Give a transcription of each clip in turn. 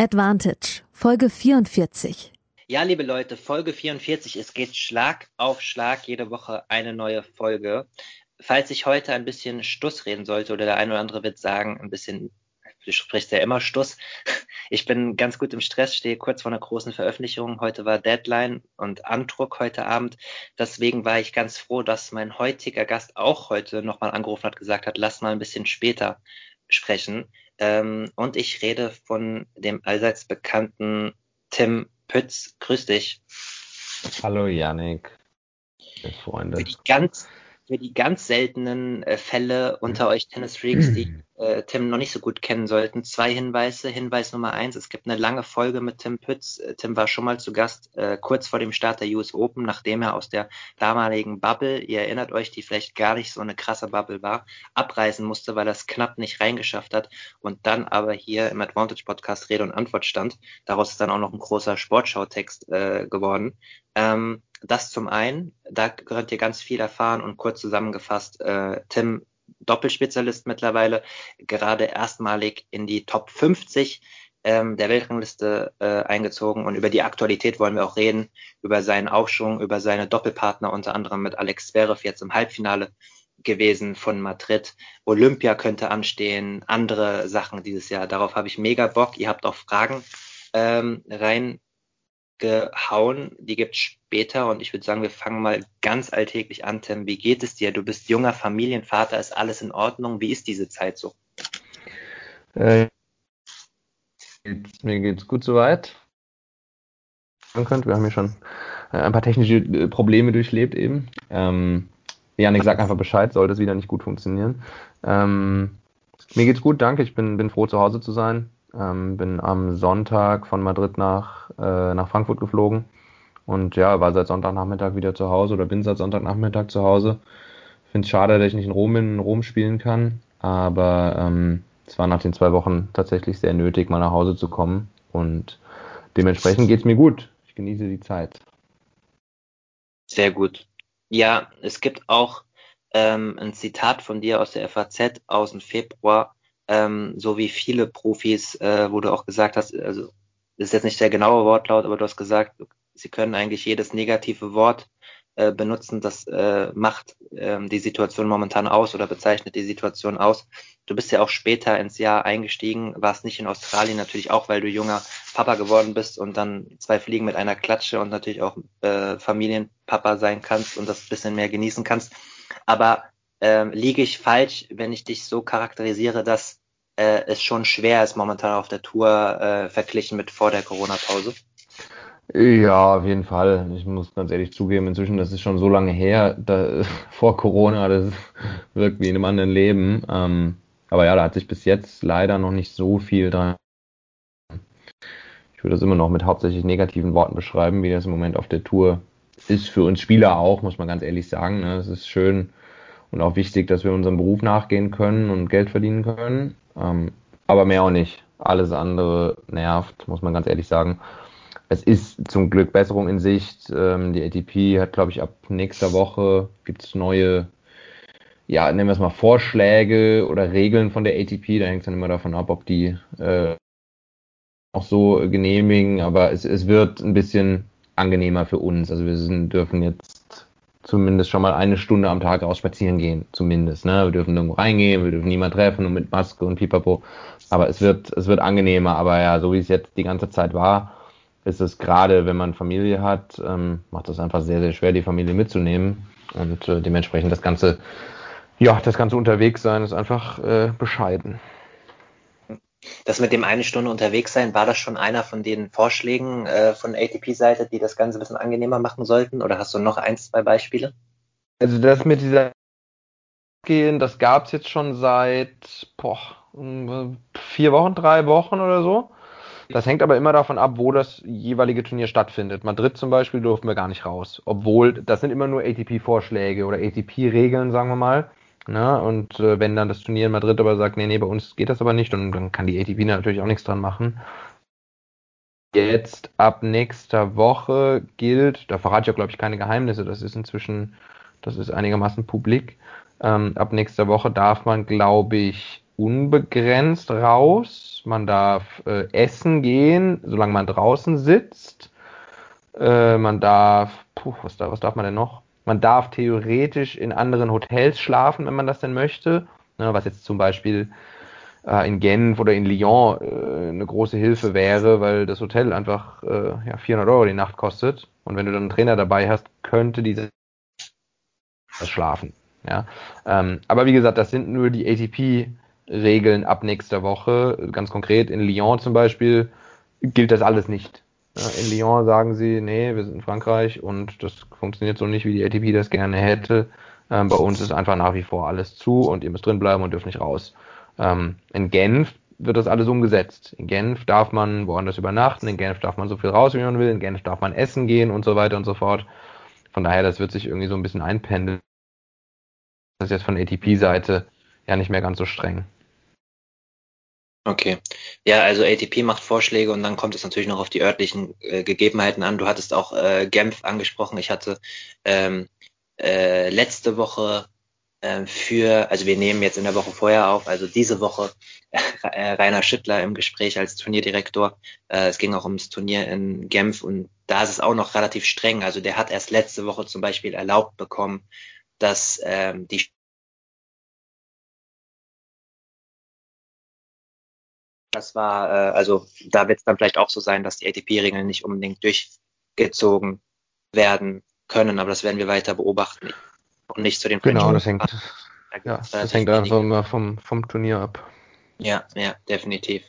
Advantage, Folge 44. Ja, liebe Leute, Folge 44. Es geht Schlag auf Schlag, jede Woche eine neue Folge. Falls ich heute ein bisschen Stuss reden sollte oder der eine oder andere wird sagen, ein bisschen, du sprichst ja immer Stuss. Ich bin ganz gut im Stress, stehe kurz vor einer großen Veröffentlichung. Heute war Deadline und Andruck heute Abend. Deswegen war ich ganz froh, dass mein heutiger Gast auch heute nochmal angerufen hat, gesagt hat, lass mal ein bisschen später sprechen. Ähm, und ich rede von dem allseits bekannten Tim Pütz. Grüß dich. Hallo Yannick. Freunde. Für die ganz für die ganz seltenen äh, Fälle unter euch Tennis Freaks, die äh, Tim noch nicht so gut kennen sollten, zwei Hinweise. Hinweis Nummer eins, es gibt eine lange Folge mit Tim Pütz. Äh, Tim war schon mal zu Gast äh, kurz vor dem Start der US Open, nachdem er aus der damaligen Bubble, ihr erinnert euch, die vielleicht gar nicht so eine krasse Bubble war, abreisen musste, weil er es knapp nicht reingeschafft hat und dann aber hier im Advantage Podcast Rede und Antwort stand. Daraus ist dann auch noch ein großer Sportschau-Text äh, geworden. Ähm, das zum einen, da könnt ihr ganz viel erfahren und kurz zusammengefasst, äh, Tim, Doppelspezialist mittlerweile, gerade erstmalig in die Top 50 ähm, der Weltrangliste äh, eingezogen und über die Aktualität wollen wir auch reden, über seinen Aufschwung, über seine Doppelpartner, unter anderem mit Alex Zverev jetzt im Halbfinale gewesen von Madrid. Olympia könnte anstehen, andere Sachen dieses Jahr. Darauf habe ich mega Bock. Ihr habt auch Fragen ähm, rein gehauen. Die gibt's später und ich würde sagen, wir fangen mal ganz alltäglich an. Tim, wie geht es dir? Du bist junger Familienvater, ist alles in Ordnung? Wie ist diese Zeit so? Äh, mir geht's gut soweit. Wir haben ja schon äh, ein paar technische äh, Probleme durchlebt eben. Ähm, Janik sagt einfach Bescheid, sollte es wieder nicht gut funktionieren. Ähm, mir geht's gut, danke. Ich bin, bin froh, zu Hause zu sein. Ähm, bin am Sonntag von Madrid nach, äh, nach Frankfurt geflogen und ja, war seit Sonntagnachmittag wieder zu Hause oder bin seit Sonntagnachmittag zu Hause. Finde es schade, dass ich nicht in Rom bin, in Rom spielen kann, aber ähm, es war nach den zwei Wochen tatsächlich sehr nötig, mal nach Hause zu kommen und dementsprechend geht es mir gut. Ich genieße die Zeit. Sehr gut. Ja, es gibt auch ähm, ein Zitat von dir aus der FAZ aus dem Februar, ähm, so wie viele Profis, äh, wo du auch gesagt hast, also das ist jetzt nicht der genaue Wortlaut, aber du hast gesagt, sie können eigentlich jedes negative Wort äh, benutzen, das äh, macht ähm, die Situation momentan aus oder bezeichnet die Situation aus. Du bist ja auch später ins Jahr eingestiegen, warst nicht in Australien, natürlich auch, weil du junger Papa geworden bist und dann zwei Fliegen mit einer Klatsche und natürlich auch äh, Familienpapa sein kannst und das bisschen mehr genießen kannst. Aber ähm, liege ich falsch, wenn ich dich so charakterisiere, dass äh, es schon schwer ist momentan auf der Tour äh, verglichen mit vor der Corona-Pause? Ja, auf jeden Fall. Ich muss ganz ehrlich zugeben, inzwischen, das ist schon so lange her, da, vor Corona, das wirkt wie in einem anderen Leben. Ähm, aber ja, da hat sich bis jetzt leider noch nicht so viel dran. Ich würde das immer noch mit hauptsächlich negativen Worten beschreiben, wie das im Moment auf der Tour ist. Für uns Spieler auch, muss man ganz ehrlich sagen. Ne? Es ist schön und auch wichtig, dass wir unserem Beruf nachgehen können und Geld verdienen können. Ähm, aber mehr auch nicht. Alles andere nervt, muss man ganz ehrlich sagen. Es ist zum Glück Besserung in Sicht. Ähm, die ATP hat, glaube ich, ab nächster Woche gibt's neue, ja, nennen wir es mal Vorschläge oder Regeln von der ATP. Da hängt es dann immer davon ab, ob die äh, auch so genehmigen. Aber es, es wird ein bisschen angenehmer für uns. Also wir sind, dürfen jetzt zumindest schon mal eine Stunde am Tag raus spazieren gehen, zumindest. Ne? Wir dürfen nirgendwo reingehen, wir dürfen niemand treffen und mit Maske und Pipapo. Aber es wird, es wird angenehmer. Aber ja, so wie es jetzt die ganze Zeit war, ist es gerade, wenn man Familie hat, ähm, macht es einfach sehr, sehr schwer, die Familie mitzunehmen. Und äh, dementsprechend das ganze, ja, das ganze Unterwegssein ist einfach äh, bescheiden. Das mit dem eine Stunde unterwegs sein, war das schon einer von den Vorschlägen äh, von ATP-Seite, die das Ganze ein bisschen angenehmer machen sollten? Oder hast du noch eins, zwei Beispiele? Also das mit dieser gehen, das gab es jetzt schon seit boah, vier Wochen, drei Wochen oder so. Das hängt aber immer davon ab, wo das jeweilige Turnier stattfindet. Madrid zum Beispiel durften wir gar nicht raus. Obwohl, das sind immer nur ATP-Vorschläge oder ATP-Regeln, sagen wir mal. Ne? Und äh, wenn dann das Turnier in Madrid aber sagt, nee, nee, bei uns geht das aber nicht, und dann kann die ATP natürlich auch nichts dran machen. Jetzt ab nächster Woche gilt, da verrate ich ja glaube ich keine Geheimnisse, das ist inzwischen, das ist einigermaßen publik. Ähm, ab nächster Woche darf man, glaube ich, unbegrenzt raus. Man darf äh, essen gehen, solange man draußen sitzt. Äh, man darf, puh, was, da, was darf man denn noch? Man darf theoretisch in anderen Hotels schlafen, wenn man das denn möchte. Ne, was jetzt zum Beispiel äh, in Genf oder in Lyon äh, eine große Hilfe wäre, weil das Hotel einfach äh, ja, 400 Euro die Nacht kostet. Und wenn du dann einen Trainer dabei hast, könnte dieser schlafen. Ja, ähm, aber wie gesagt, das sind nur die ATP-Regeln ab nächster Woche. Ganz konkret in Lyon zum Beispiel gilt das alles nicht. In Lyon sagen sie, nee, wir sind in Frankreich und das funktioniert so nicht, wie die ATP das gerne hätte. Ähm, bei uns ist einfach nach wie vor alles zu und ihr müsst drin bleiben und dürft nicht raus. Ähm, in Genf wird das alles umgesetzt. In Genf darf man woanders übernachten, in Genf darf man so viel raus, wie man will, in Genf darf man essen gehen und so weiter und so fort. Von daher, das wird sich irgendwie so ein bisschen einpendeln. Das ist jetzt von ATP-Seite ja nicht mehr ganz so streng. Okay. Ja, also ATP macht Vorschläge und dann kommt es natürlich noch auf die örtlichen äh, Gegebenheiten an. Du hattest auch äh, Genf angesprochen. Ich hatte ähm, äh, letzte Woche äh, für, also wir nehmen jetzt in der Woche vorher auf, also diese Woche äh, Rainer Schüttler im Gespräch als Turnierdirektor. Äh, es ging auch ums Turnier in Genf und da ist es auch noch relativ streng. Also der hat erst letzte Woche zum Beispiel erlaubt bekommen, dass ähm, die das war, äh, also da wird es dann vielleicht auch so sein, dass die ATP-Regeln nicht unbedingt durchgezogen werden können, aber das werden wir weiter beobachten und nicht zu den French Genau, das hängt, ja, das hängt einfach immer vom, vom Turnier ab. Ja, ja, definitiv.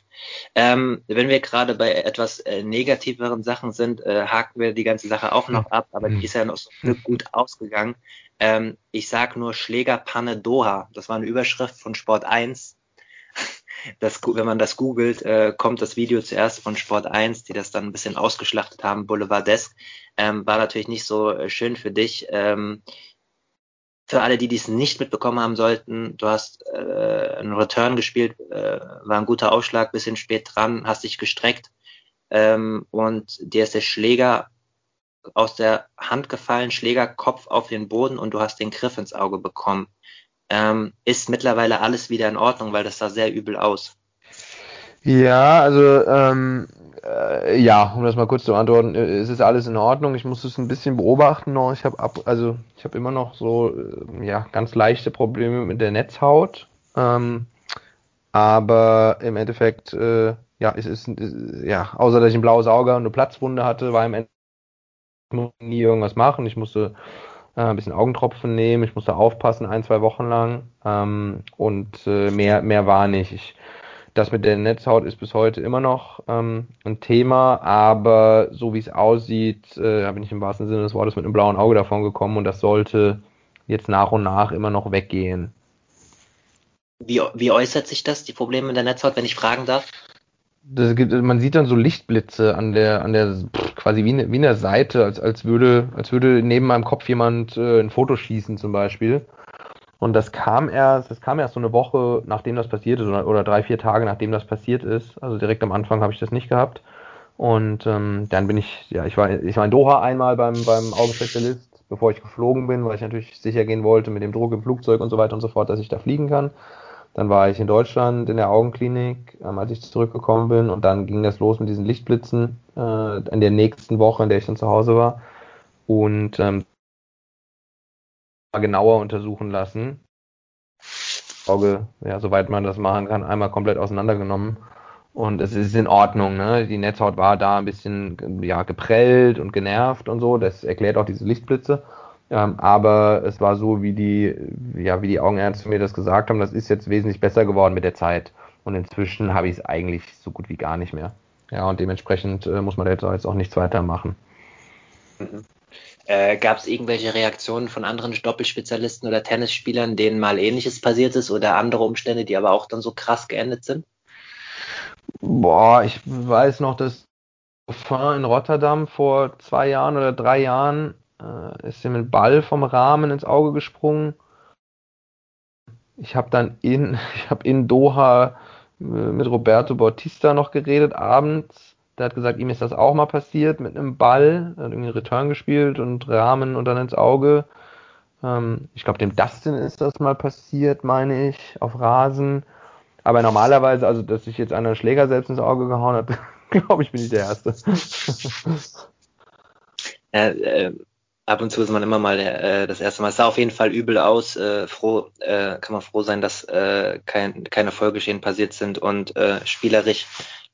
Ähm, wenn wir gerade bei etwas äh, negativeren Sachen sind, äh, haken wir die ganze Sache auch noch ab, aber die hm. ist ja noch so gut ausgegangen. Ähm, ich sag nur Schlägerpanne Doha. Das war eine Überschrift von Sport 1. Das, wenn man das googelt, äh, kommt das Video zuerst von Sport 1, die das dann ein bisschen ausgeschlachtet haben, Boulevardesk. Ähm, war natürlich nicht so äh, schön für dich. Ähm, für alle, die dies nicht mitbekommen haben sollten, du hast äh, einen Return gespielt, äh, war ein guter Ausschlag, bisschen spät dran, hast dich gestreckt ähm, und dir ist der Schläger aus der Hand gefallen, Schlägerkopf auf den Boden und du hast den Griff ins Auge bekommen. Ähm, ist mittlerweile alles wieder in Ordnung, weil das sah sehr übel aus. Ja, also ähm, äh, ja, um das mal kurz zu antworten, äh, es ist alles in Ordnung. Ich muss es ein bisschen beobachten noch. Ich habe ab, also ich habe immer noch so äh, ja ganz leichte Probleme mit der Netzhaut. Ähm, aber im Endeffekt, äh, ja, es ist, ist, ja, außer dass ich ein blaues Auge und eine Platzwunde hatte, war im Endeffekt nie irgendwas machen. Ich musste äh, ein bisschen Augentropfen nehmen, ich musste aufpassen ein, zwei Wochen lang ähm, und äh, mehr, mehr war nicht. Ich, das mit der Netzhaut ist bis heute immer noch ähm, ein Thema, aber so wie es aussieht, äh, bin ich im wahrsten Sinne des Wortes mit einem blauen Auge davon gekommen und das sollte jetzt nach und nach immer noch weggehen. Wie, wie äußert sich das, die Probleme mit der Netzhaut, wenn ich fragen darf? Gibt, man sieht dann so Lichtblitze an der, an der quasi wie, wie in der Seite, als, als würde, als würde neben meinem Kopf jemand äh, ein Foto schießen zum Beispiel. Und das kam erst, das kam erst so eine Woche, nachdem das passiert ist, oder, oder drei, vier Tage, nachdem das passiert ist. Also direkt am Anfang habe ich das nicht gehabt. Und ähm, dann bin ich, ja, ich war, ich war in Doha einmal beim, beim Augenspezialist, bevor ich geflogen bin, weil ich natürlich sicher gehen wollte mit dem Druck im Flugzeug und so weiter und so fort, dass ich da fliegen kann. Dann war ich in Deutschland in der Augenklinik, ähm, als ich zurückgekommen bin. Und dann ging das los mit diesen Lichtblitzen äh, in der nächsten Woche, in der ich dann zu Hause war. Und ähm, genauer untersuchen lassen. Auge, ja, soweit man das machen kann, einmal komplett auseinandergenommen. Und es ist in Ordnung, ne? Die Netzhaut war da ein bisschen ja, geprellt und genervt und so. Das erklärt auch diese Lichtblitze. Ähm, aber es war so, wie die, ja, wie die Augenärzte mir das gesagt haben, das ist jetzt wesentlich besser geworden mit der Zeit. Und inzwischen habe ich es eigentlich so gut wie gar nicht mehr. Ja, und dementsprechend äh, muss man jetzt auch nichts weiter machen. Mhm. Äh, Gab es irgendwelche Reaktionen von anderen Doppelspezialisten oder Tennisspielern, denen mal ähnliches passiert ist oder andere Umstände, die aber auch dann so krass geendet sind? Boah, ich weiß noch, dass in Rotterdam vor zwei Jahren oder drei Jahren äh, ist ihm ein Ball vom Rahmen ins Auge gesprungen. Ich habe dann in, ich habe in Doha äh, mit Roberto Bautista noch geredet abends. Der hat gesagt, ihm ist das auch mal passiert mit einem Ball. Er hat irgendwie Return gespielt und Rahmen und dann ins Auge. Ähm, ich glaube, dem Dustin ist das mal passiert, meine ich, auf Rasen. Aber normalerweise, also dass sich jetzt einer Schläger selbst ins Auge gehauen hat, glaube ich, bin ich der Erste. Ja, äh, ab und zu ist man immer mal äh, das erste Mal. Es sah auf jeden Fall übel aus. Äh, froh, äh, kann man froh sein, dass äh, kein, keine Folgeschäden passiert sind und äh, spielerisch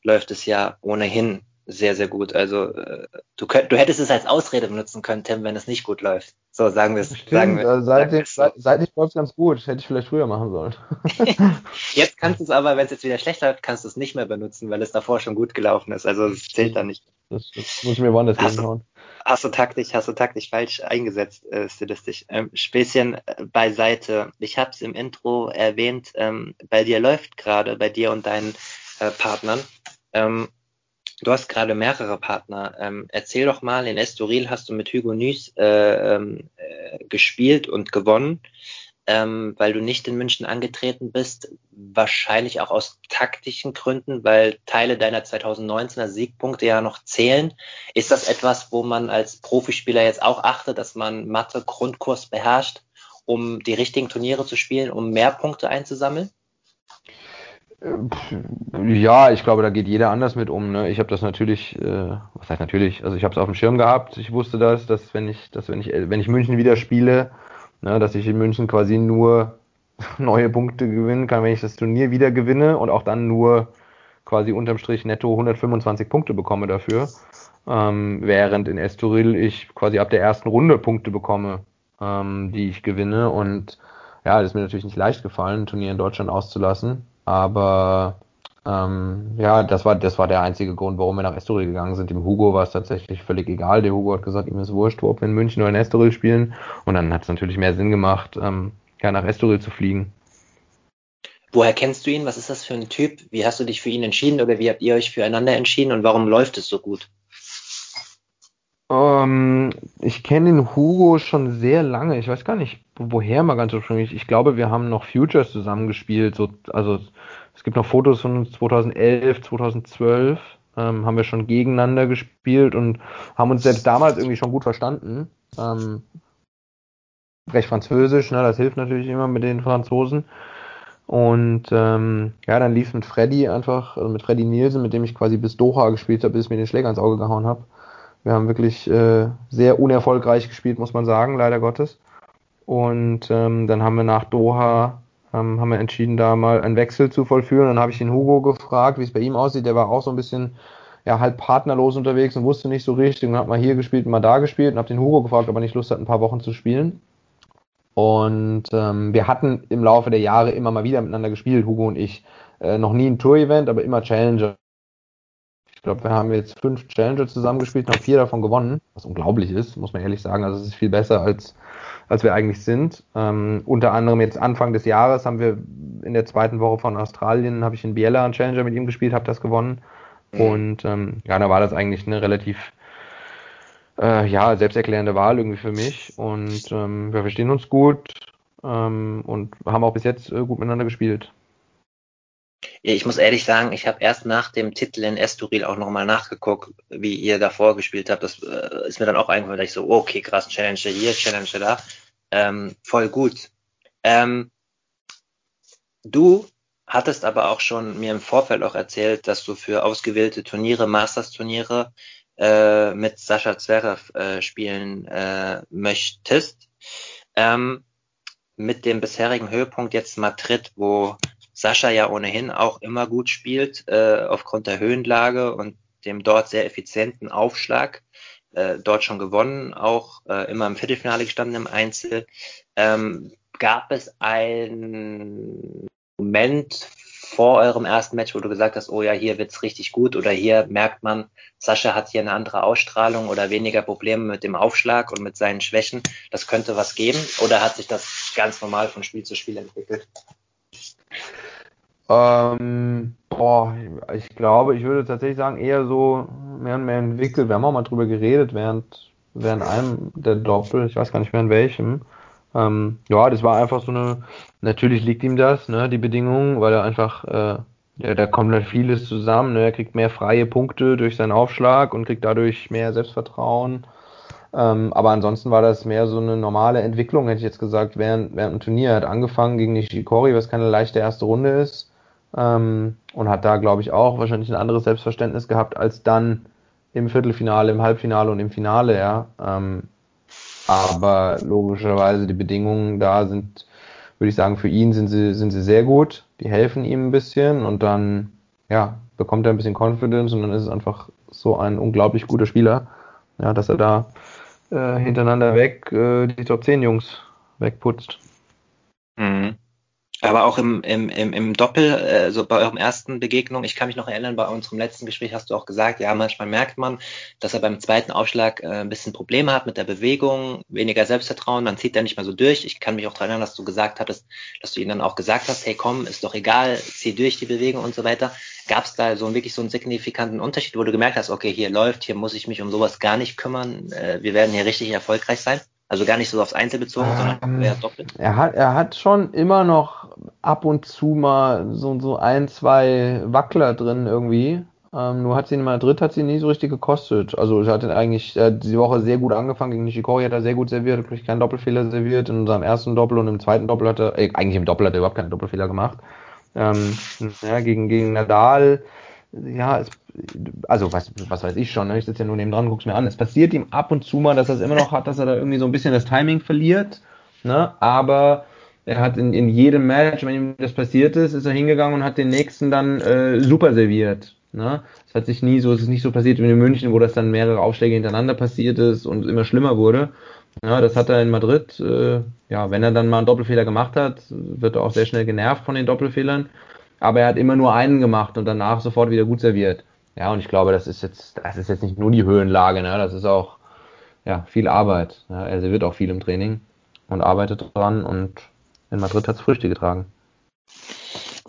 läuft es ja ohnehin sehr, sehr gut. Also äh, du, könnt, du hättest es als Ausrede benutzen können, Tim, wenn es nicht gut läuft. So, sagen wir es. Sagen wir, äh, seitdem seit, seitdem läuft es ganz gut. Hätte ich vielleicht früher machen sollen. jetzt kannst du es aber, wenn es jetzt wieder schlecht läuft, kannst du es nicht mehr benutzen, weil es davor schon gut gelaufen ist. Also es zählt dann nicht. Das, das muss ich mir woanders hinhauen. Hast du taktisch, hast du taktisch falsch eingesetzt, äh, stilistisch. Ähm, Späßchen äh, beiseite. Ich habe es im Intro erwähnt, ähm, bei dir läuft gerade, bei dir und deinen äh, Partnern. Ähm, Du hast gerade mehrere Partner. Ähm, erzähl doch mal, in Estoril hast du mit Hugo Nys äh, ähm, äh, gespielt und gewonnen, ähm, weil du nicht in München angetreten bist. Wahrscheinlich auch aus taktischen Gründen, weil Teile deiner 2019er Siegpunkte ja noch zählen. Ist das etwas, wo man als Profispieler jetzt auch achtet, dass man Mathe Grundkurs beherrscht, um die richtigen Turniere zu spielen, um mehr Punkte einzusammeln? Ja, ich glaube, da geht jeder anders mit um. Ne? Ich habe das natürlich, äh, was heißt natürlich, also ich habe es auf dem Schirm gehabt. Ich wusste das, dass wenn ich, dass wenn ich, wenn ich München wieder spiele, ne, dass ich in München quasi nur neue Punkte gewinnen kann, wenn ich das Turnier wieder gewinne und auch dann nur quasi unterm Strich netto 125 Punkte bekomme dafür. Ähm, während in Estoril ich quasi ab der ersten Runde Punkte bekomme, ähm, die ich gewinne. Und ja, das ist mir natürlich nicht leicht gefallen, ein Turnier in Deutschland auszulassen. Aber ähm, ja, das war, das war der einzige Grund, warum wir nach Estoril gegangen sind. Dem Hugo war es tatsächlich völlig egal. Der Hugo hat gesagt, ihm ist wurscht, ob wir in München oder in Estoril spielen. Und dann hat es natürlich mehr Sinn gemacht, ähm, ja, nach Estoril zu fliegen. Woher kennst du ihn? Was ist das für ein Typ? Wie hast du dich für ihn entschieden oder wie habt ihr euch füreinander entschieden und warum läuft es so gut? Ähm, ich kenne den Hugo schon sehr lange. Ich weiß gar nicht, woher mal ganz ursprünglich. Ich glaube, wir haben noch Futures zusammengespielt. So, also gibt noch Fotos von 2011, 2012. Ähm, haben wir schon gegeneinander gespielt und haben uns selbst damals irgendwie schon gut verstanden. Ähm, recht französisch, ne, das hilft natürlich immer mit den Franzosen. Und ähm, ja, dann lief mit Freddy einfach, also mit Freddy Nielsen, mit dem ich quasi bis Doha gespielt habe, bis ich mir den Schläger ins Auge gehauen habe. Wir haben wirklich äh, sehr unerfolgreich gespielt, muss man sagen, leider Gottes. Und ähm, dann haben wir nach Doha ähm, haben wir entschieden, da mal einen Wechsel zu vollführen. Dann habe ich den Hugo gefragt, wie es bei ihm aussieht. Der war auch so ein bisschen ja, halb partnerlos unterwegs und wusste nicht so richtig und hat mal hier gespielt und mal da gespielt und habe den Hugo gefragt, ob er nicht Lust hat, ein paar Wochen zu spielen. Und ähm, wir hatten im Laufe der Jahre immer mal wieder miteinander gespielt, Hugo und ich. Äh, noch nie ein Tour-Event, aber immer Challenger glaube, wir haben jetzt fünf Challenger zusammengespielt und haben vier davon gewonnen, was unglaublich ist, muss man ehrlich sagen. Also es ist viel besser als, als wir eigentlich sind. Ähm, unter anderem jetzt Anfang des Jahres haben wir in der zweiten Woche von Australien, habe ich in Biella einen Challenger mit ihm gespielt, habe das gewonnen. Mhm. Und ähm, ja, da war das eigentlich eine relativ äh, ja, selbsterklärende Wahl irgendwie für mich. Und ähm, wir verstehen uns gut ähm, und haben auch bis jetzt äh, gut miteinander gespielt. Ich muss ehrlich sagen, ich habe erst nach dem Titel in Estoril auch nochmal nachgeguckt, wie ihr davor gespielt habt. Das äh, ist mir dann auch eingefallen, da ich so, okay, krass, Challenge hier, Challenge da. Ähm, voll gut. Ähm, du hattest aber auch schon mir im Vorfeld auch erzählt, dass du für ausgewählte Turniere, Masters-Turniere äh, mit Sascha Zverev äh, spielen äh, möchtest. Ähm, mit dem bisherigen Höhepunkt jetzt Madrid, wo Sascha ja ohnehin auch immer gut spielt, äh, aufgrund der Höhenlage und dem dort sehr effizienten Aufschlag. Äh, dort schon gewonnen, auch äh, immer im Viertelfinale gestanden im Einzel. Ähm, gab es einen Moment vor eurem ersten Match, wo du gesagt hast, oh ja, hier wird's richtig gut oder hier merkt man, Sascha hat hier eine andere Ausstrahlung oder weniger Probleme mit dem Aufschlag und mit seinen Schwächen. Das könnte was geben oder hat sich das ganz normal von Spiel zu Spiel entwickelt? Ähm, boah, ich glaube, ich würde tatsächlich sagen, eher so mehr und mehr entwickelt. Wir haben auch mal drüber geredet während, während einem der Doppel, ich weiß gar nicht während welchem. Ähm, ja, das war einfach so eine, natürlich liegt ihm das, ne, die Bedingungen, weil er einfach, äh, ja, da kommt halt vieles zusammen, ne, er kriegt mehr freie Punkte durch seinen Aufschlag und kriegt dadurch mehr Selbstvertrauen. Ähm, aber ansonsten war das mehr so eine normale Entwicklung, hätte ich jetzt gesagt, während, während dem Turnier. Er hat angefangen gegen Nishikori, was keine leichte erste Runde ist. Ähm, und hat da, glaube ich, auch wahrscheinlich ein anderes Selbstverständnis gehabt als dann im Viertelfinale, im Halbfinale und im Finale, ja. Ähm, aber logischerweise die Bedingungen da sind, würde ich sagen, für ihn sind sie, sind sie sehr gut. Die helfen ihm ein bisschen und dann, ja, bekommt er ein bisschen Confidence und dann ist es einfach so ein unglaublich guter Spieler, ja, dass er da äh, hintereinander weg äh, die Top 10 Jungs wegputzt. Mhm. Aber auch im, im, im, im Doppel, äh, so bei eurem ersten Begegnung, ich kann mich noch erinnern, bei unserem letzten Gespräch hast du auch gesagt, ja, manchmal merkt man, dass er beim zweiten Aufschlag äh, ein bisschen Probleme hat mit der Bewegung, weniger Selbstvertrauen, dann zieht er nicht mehr so durch. Ich kann mich auch daran erinnern, dass du gesagt hattest, dass du ihm dann auch gesagt hast, hey komm, ist doch egal, zieh durch die Bewegung und so weiter. Gab es da so wirklich so einen signifikanten Unterschied, wo du gemerkt hast, okay, hier läuft, hier muss ich mich um sowas gar nicht kümmern, äh, wir werden hier richtig erfolgreich sein? Also gar nicht so aufs Einzel bezogen, ähm, sondern eher doppelt. Er hat, er hat schon immer noch ab und zu mal so, so ein, zwei Wackler drin irgendwie. Ähm, nur hat sie in Madrid hat sie nie so richtig gekostet. Also sie hat eigentlich äh, diese Woche sehr gut angefangen gegen Nishikori, hat er sehr gut serviert, hat keinen Doppelfehler serviert in unserem ersten Doppel und im zweiten Doppel hat er, äh, eigentlich im Doppel hat er überhaupt keinen Doppelfehler gemacht. Ähm, ja, gegen, gegen Nadal, ja, es also was, was weiß ich schon, ne? ich sitze ja nur neben dran, guck's mir an. Es passiert ihm ab und zu mal, dass er es immer noch hat, dass er da irgendwie so ein bisschen das Timing verliert, ne? aber er hat in, in jedem Match, wenn ihm das passiert ist, ist er hingegangen und hat den nächsten dann äh, super serviert. Ne? Es hat sich nie so, es ist nicht so passiert wie in München, wo das dann mehrere Aufschläge hintereinander passiert ist und immer schlimmer wurde. Ja, das hat er in Madrid. Äh, ja, wenn er dann mal einen Doppelfehler gemacht hat, wird er auch sehr schnell genervt von den Doppelfehlern. Aber er hat immer nur einen gemacht und danach sofort wieder gut serviert. Ja, und ich glaube, das ist jetzt, das ist jetzt nicht nur die Höhenlage, ne? das ist auch ja, viel Arbeit. Ja, er wird auch viel im Training und arbeitet dran und in Madrid hat es Früchte getragen.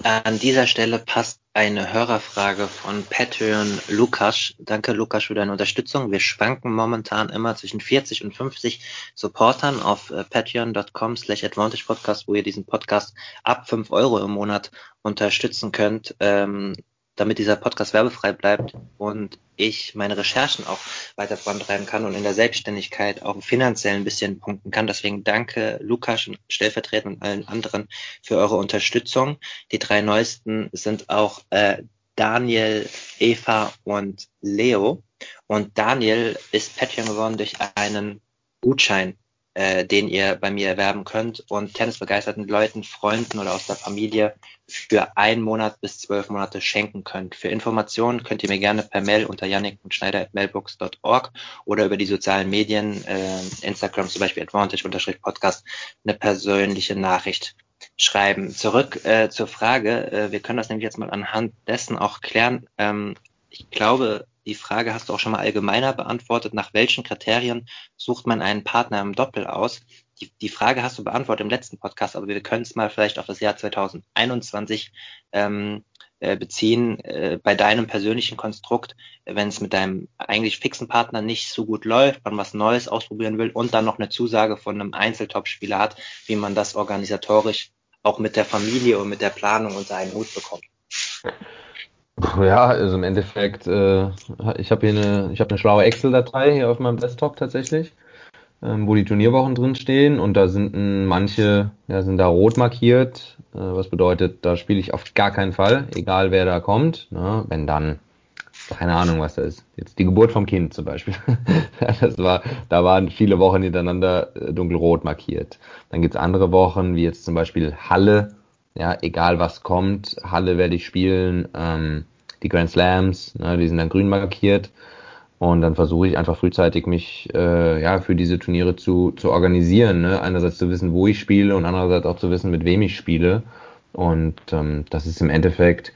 An dieser Stelle passt eine Hörerfrage von Patreon Lukas. Danke Lukas für deine Unterstützung. Wir schwanken momentan immer zwischen 40 und 50 Supportern auf äh, patreon.com slash advantage podcast, wo ihr diesen Podcast ab 5 Euro im Monat unterstützen könnt. Ähm, damit dieser Podcast werbefrei bleibt und ich meine Recherchen auch weiter vorantreiben kann und in der Selbstständigkeit auch finanziell ein bisschen punkten kann. Deswegen danke Lukas und stellvertretend und allen anderen für eure Unterstützung. Die drei neuesten sind auch äh, Daniel, Eva und Leo. Und Daniel ist Patreon geworden durch einen Gutschein äh, den ihr bei mir erwerben könnt und tennisbegeisterten Leuten, Freunden oder aus der Familie für einen Monat bis zwölf Monate schenken könnt. Für Informationen könnt ihr mir gerne per Mail unter yannick.schneider.mailbooks.org oder über die sozialen Medien, äh, Instagram zum Beispiel advantage-podcast, eine persönliche Nachricht schreiben. Zurück äh, zur Frage, äh, wir können das nämlich jetzt mal anhand dessen auch klären. Ähm, ich glaube, die Frage hast du auch schon mal allgemeiner beantwortet. Nach welchen Kriterien sucht man einen Partner im Doppel aus? Die, die Frage hast du beantwortet im letzten Podcast, aber wir können es mal vielleicht auf das Jahr 2021 ähm, äh, beziehen. Äh, bei deinem persönlichen Konstrukt, wenn es mit deinem eigentlich fixen Partner nicht so gut läuft, man was Neues ausprobieren will und dann noch eine Zusage von einem Einzeltop-Spieler hat, wie man das organisatorisch auch mit der Familie und mit der Planung unter einen Hut bekommt. Ja, also im Endeffekt, äh, ich habe hier eine, ich habe eine schlaue Excel-Datei hier auf meinem Desktop tatsächlich, ähm, wo die Turnierwochen drin stehen und da sind manche, ja, sind da rot markiert, äh, was bedeutet, da spiele ich auf gar keinen Fall, egal wer da kommt. Ne? Wenn dann, keine Ahnung, was da ist. Jetzt die Geburt vom Kind zum Beispiel. das war, da waren viele Wochen hintereinander äh, dunkelrot markiert. Dann gibt's andere Wochen, wie jetzt zum Beispiel Halle ja, egal was kommt, Halle werde ich spielen, ähm, die Grand Slams, ne, die sind dann grün markiert. Und dann versuche ich einfach frühzeitig mich äh, ja für diese Turniere zu, zu organisieren. Ne? Einerseits zu wissen, wo ich spiele und andererseits auch zu wissen, mit wem ich spiele. Und ähm, das ist im Endeffekt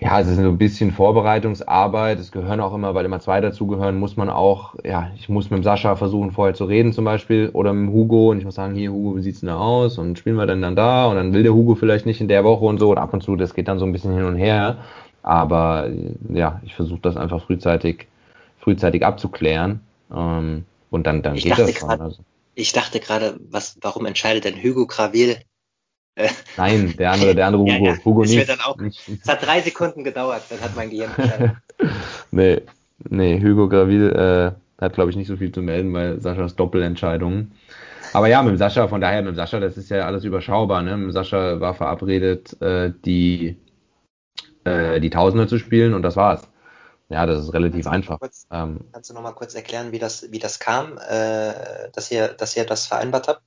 Ja, es ist so ein bisschen Vorbereitungsarbeit. Es gehören auch immer, weil immer zwei dazugehören, muss man auch, ja, ich muss mit dem Sascha versuchen, vorher zu reden zum Beispiel oder mit dem Hugo und ich muss sagen, hier, Hugo, wie sieht's denn da aus? Und spielen wir denn dann da? Und dann will der Hugo vielleicht nicht in der Woche und so. Und ab und zu, das geht dann so ein bisschen hin und her. Aber ja, ich versuche das einfach frühzeitig, frühzeitig abzuklären. Ähm, und dann, dann ich geht das schon. Also. Ich dachte gerade, was, warum entscheidet denn Hugo Gravil Nein, der andere, der andere Hugo. ja, ja. Hugo nicht. Dann auch, es hat drei Sekunden gedauert, dann hat mein Gehirn nee, nee, Hugo Gravil äh, hat, glaube ich, nicht so viel zu melden, weil Saschas Doppelentscheidungen. Aber ja, mit dem Sascha, von daher mit dem Sascha, das ist ja alles überschaubar. Ne? Mit dem Sascha war verabredet, äh, die, äh, die Tausender zu spielen und das war's. Ja, das ist relativ kannst einfach. Kurz, ähm, kannst du nochmal kurz erklären, wie das, wie das kam, äh, dass, ihr, dass ihr das vereinbart habt?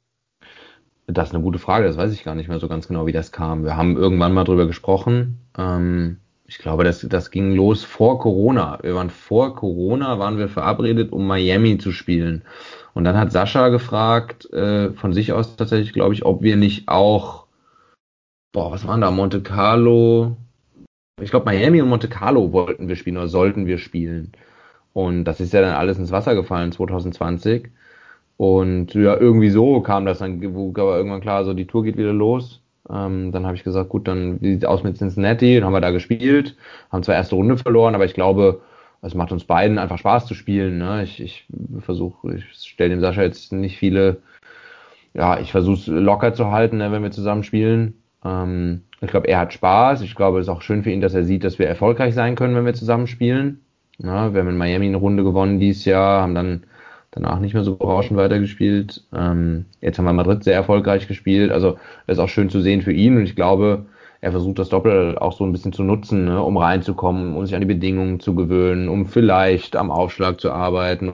Das ist eine gute Frage, das weiß ich gar nicht mehr so ganz genau, wie das kam. Wir haben irgendwann mal drüber gesprochen. Ähm, ich glaube, das, das ging los vor Corona. Wir waren vor Corona, waren wir verabredet, um Miami zu spielen. Und dann hat Sascha gefragt, äh, von sich aus tatsächlich, glaube ich, ob wir nicht auch, boah, was waren da, Monte Carlo, ich glaube, Miami und Monte Carlo wollten wir spielen oder sollten wir spielen. Und das ist ja dann alles ins Wasser gefallen 2020. Und ja, irgendwie so kam das dann, wo aber irgendwann klar, so die Tour geht wieder los. Ähm, dann habe ich gesagt, gut, dann wie sieht's aus mit Cincinnati? Dann haben wir da gespielt, haben zwar erste Runde verloren, aber ich glaube, es macht uns beiden einfach Spaß zu spielen. Ne? Ich, ich versuche, ich stelle dem Sascha jetzt nicht viele, ja, ich versuche es locker zu halten, ne, wenn wir zusammen spielen. Ähm, ich glaube, er hat Spaß. Ich glaube, es ist auch schön für ihn, dass er sieht, dass wir erfolgreich sein können, wenn wir zusammen spielen. Ja, wir haben in Miami eine Runde gewonnen dieses Jahr, haben dann danach nicht mehr so berauschend weitergespielt. Ähm, jetzt haben wir Madrid sehr erfolgreich gespielt. Also ist auch schön zu sehen für ihn und ich glaube, er versucht das Doppel auch so ein bisschen zu nutzen, ne, um reinzukommen, um sich an die Bedingungen zu gewöhnen, um vielleicht am Aufschlag zu arbeiten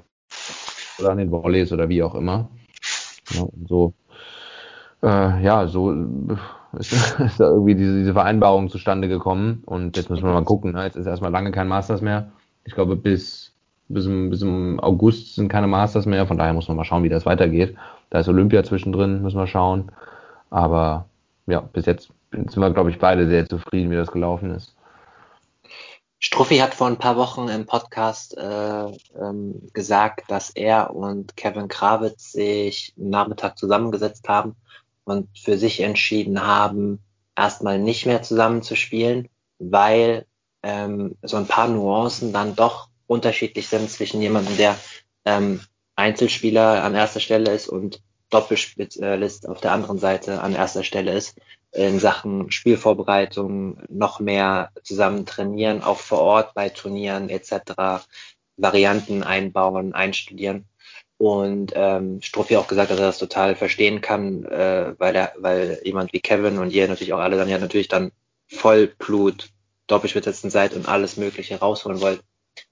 oder an den Volleys oder wie auch immer. Ja, so, äh, ja, so ist, ist da irgendwie diese, diese Vereinbarung zustande gekommen und jetzt müssen wir mal gucken. Ne? Jetzt ist erstmal lange kein Masters mehr. Ich glaube, bis bis im, bis im August sind keine Masters mehr, von daher muss man mal schauen, wie das weitergeht. Da ist Olympia zwischendrin, müssen wir schauen. Aber ja, bis jetzt sind wir, glaube ich, beide sehr zufrieden, wie das gelaufen ist. Struffi hat vor ein paar Wochen im Podcast äh, ähm, gesagt, dass er und Kevin Krawitz sich Nachmittag zusammengesetzt haben und für sich entschieden haben, erstmal nicht mehr zusammen zu spielen, weil ähm, so ein paar Nuancen dann doch unterschiedlich sind zwischen jemandem, der ähm, Einzelspieler an erster Stelle ist und Doppelspezialist auf der anderen Seite an erster Stelle ist, in Sachen Spielvorbereitung noch mehr zusammen trainieren, auch vor Ort bei Turnieren etc., Varianten einbauen, einstudieren. Und ähm, Struppi auch gesagt, dass er das total verstehen kann, äh, weil er, weil jemand wie Kevin und ihr natürlich auch alle dann ja natürlich dann Vollblut Doppelspitzen seid und alles Mögliche rausholen wollt.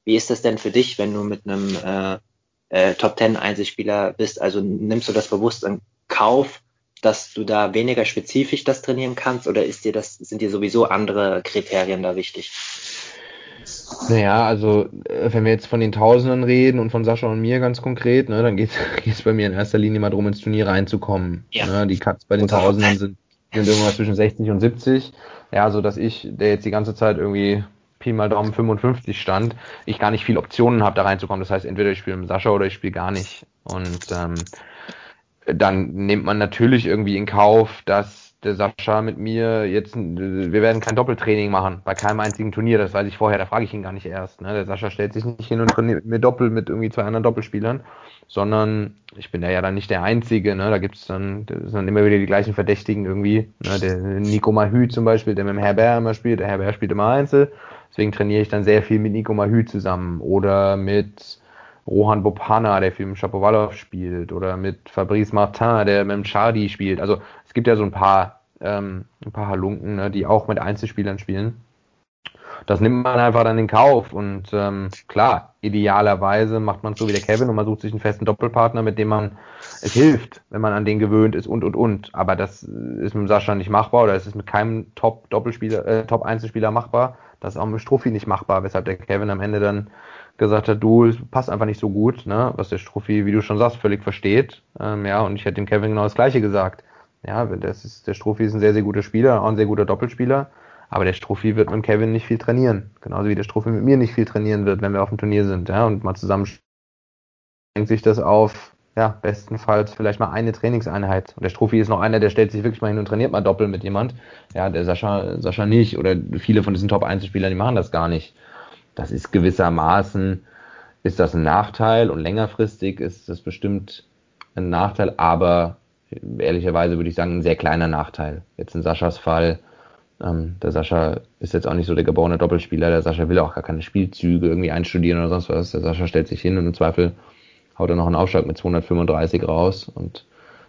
Wie ist das denn für dich, wenn du mit einem äh, äh, Top Ten Einzelspieler bist? Also nimmst du das bewusst in Kauf, dass du da weniger spezifisch das trainieren kannst oder ist dir das, sind dir sowieso andere Kriterien da wichtig? Naja, also äh, wenn wir jetzt von den Tausenden reden und von Sascha und mir ganz konkret, ne, dann geht es bei mir in erster Linie mal darum, ins Turnier reinzukommen. Ja. Ne, die Cuts bei den Tausenden sind, sind irgendwas zwischen 60 und 70. Ja, so dass ich, der jetzt die ganze Zeit irgendwie Pi mal Daumen 55 stand, ich gar nicht viel Optionen habe, da reinzukommen. Das heißt, entweder ich spiele mit Sascha oder ich spiele gar nicht. Und ähm, dann nimmt man natürlich irgendwie in Kauf, dass der Sascha mit mir jetzt, wir werden kein Doppeltraining machen, bei keinem einzigen Turnier, das weiß ich vorher, da frage ich ihn gar nicht erst. Ne? Der Sascha stellt sich nicht hin und trainiert mir Doppel mit irgendwie zwei anderen Doppelspielern, sondern ich bin da ja dann nicht der Einzige, ne? da gibt's dann, das sind dann immer wieder die gleichen Verdächtigen irgendwie, ne? der Nico Mahü zum Beispiel, der mit dem Herbert immer spielt, der Herbert spielt immer Einzel, Deswegen trainiere ich dann sehr viel mit Nico Mahü zusammen oder mit Rohan Bopana, der viel mit Shapovalov spielt oder mit Fabrice Martin, der mit dem Chardy spielt. Also es gibt ja so ein paar, ähm, ein paar Halunken, ne, die auch mit Einzelspielern spielen. Das nimmt man einfach dann in Kauf und ähm, klar, idealerweise macht man es so wie der Kevin und man sucht sich einen festen Doppelpartner, mit dem man es hilft, wenn man an den gewöhnt ist und und und. Aber das ist mit Sascha nicht machbar oder es ist mit keinem Top-Doppelspieler, äh, Top-Einzelspieler machbar. Das ist auch mit Struffi nicht machbar, weshalb der Kevin am Ende dann gesagt hat, du, es passt einfach nicht so gut, ne? was der Struffi, wie du schon sagst, völlig versteht. Ähm, ja, und ich hätte dem Kevin genau das Gleiche gesagt. Ja, das ist, der Struffi ist ein sehr, sehr guter Spieler, auch ein sehr guter Doppelspieler. Aber der Strophi wird mit Kevin nicht viel trainieren. Genauso wie der Strophi mit mir nicht viel trainieren wird, wenn wir auf dem Turnier sind. Ja, und mal zusammen denkt sich das auf, ja, bestenfalls vielleicht mal eine Trainingseinheit. Und der Strophi ist noch einer, der stellt sich wirklich mal hin und trainiert mal doppelt mit jemand. Ja, der Sascha, Sascha nicht. Oder viele von diesen Top-Einzelspielern, die machen das gar nicht. Das ist gewissermaßen, ist das ein Nachteil und längerfristig ist das bestimmt ein Nachteil, aber ehrlicherweise würde ich sagen, ein sehr kleiner Nachteil. Jetzt in Saschas Fall, ähm, der Sascha ist jetzt auch nicht so der geborene Doppelspieler, der Sascha will auch gar keine Spielzüge irgendwie einstudieren oder sonst was. Der Sascha stellt sich hin und im Zweifel haut er noch einen Aufschlag mit 235 raus und